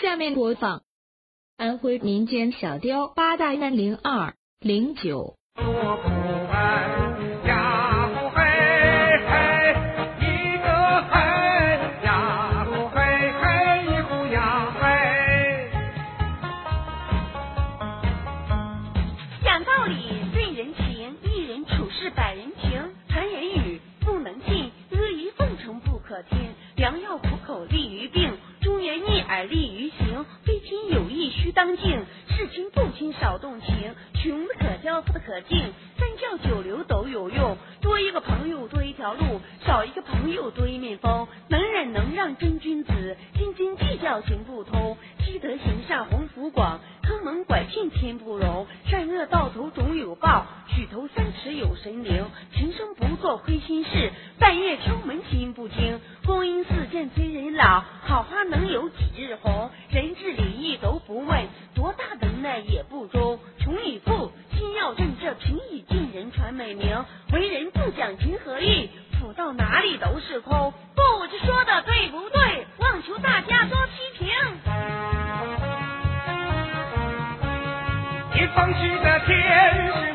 下面播放安徽民间小调《八大难零二零九》。说不完呀嘿嘿，一个嘿，呀嘿。讲道理论人情，一人处事百人情。传言语不能信，阿谀奉承不可听。义须当敬，是亲不亲少动情。穷的可交，富的可敬，三教九流都有用。多一个朋友多一条路，少一个朋友多一面风。能忍能让真君子，斤斤计较行不通。积德行善鸿福广，坑蒙拐骗天不容。善恶到头总有报，举头三尺有神灵。平生不做亏心事，半夜敲门心不惊。光阴似箭催人老，好花能有几日红？人美名。为人不讲情和义，走到哪里都是空。不知说的对不对？望求大家多批评。西方去的天是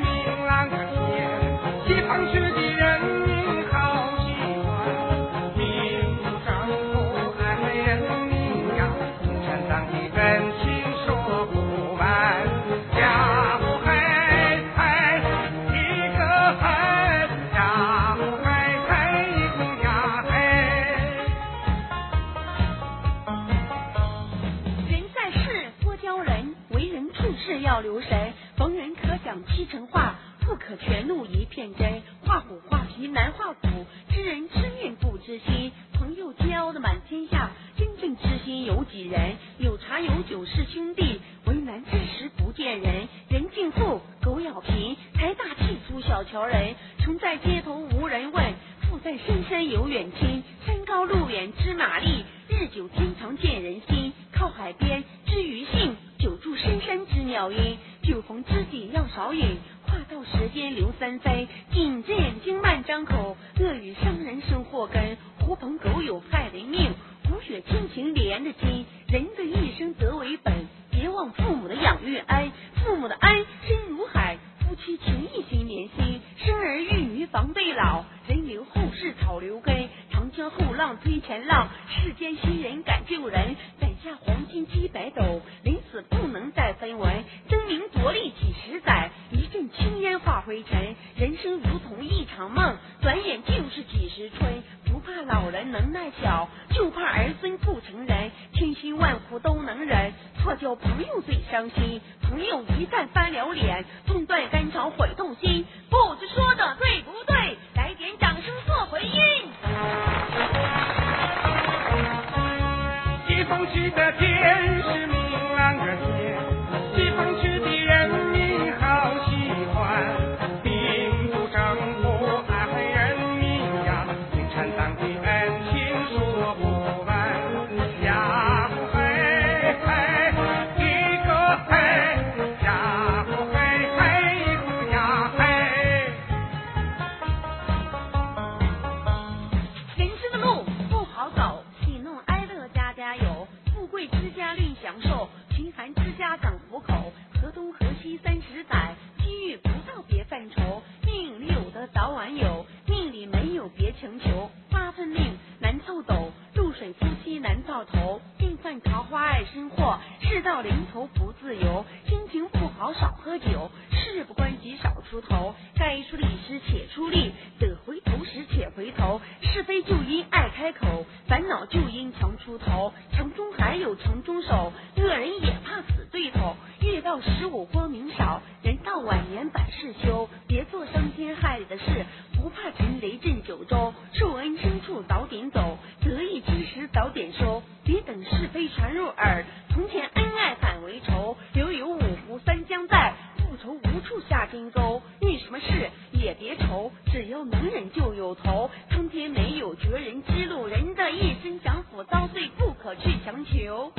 要留神。逢人可讲七成话，不可全露一片真。画虎画皮难画虎，知人知面不知心。朋友交的满天下，真正知心有几人？有茶有酒是兄弟，为难之时不见人。人敬富，狗咬贫，财大气粗小瞧人。穷在街头无人问，富在深山有远亲。山高路远知马力，日久天长见人心。靠海边知鱼性，久住深山知鸟音。酒逢知己要少饮，话到时间留三分。紧着眼睛慢张口，恶语伤人生祸根。狐朋狗友害人命，骨血亲情连着筋。人的一生德为本，别忘父母的养育恩。父母的恩深推前浪，世间新人敢救人。攒下黄金几百斗，临死不能再分文。争名夺利几十载，一阵青烟化灰尘。人生如同一场梦，转眼就是几时春。不怕老人能耐小，就怕儿孙不成人。千辛万苦都能忍，错交朋友最伤心。朋友一旦翻了脸，痛断肝肠悔透心。不知说的对不对？that 到头。电饭桃花爱生祸，事到临头不自由。心情不好少喝酒，事不关己少出头。该出力时且出力，得回头时且回头。是非就因爱开口，烦恼就因强出头。城中还有城中手，恶人也怕死对头。月到十五光明少，人到晚年百事休。别做伤天害理的事，不怕陈雷震九州。受恩深处早点走，得意之时早点收。是非传入耳从前恩爱反为仇留有五湖三江在复仇无处下金钩遇什么事也别愁只要能忍就有头。苍天没有绝人之路人的一生享福遭罪不可去强求。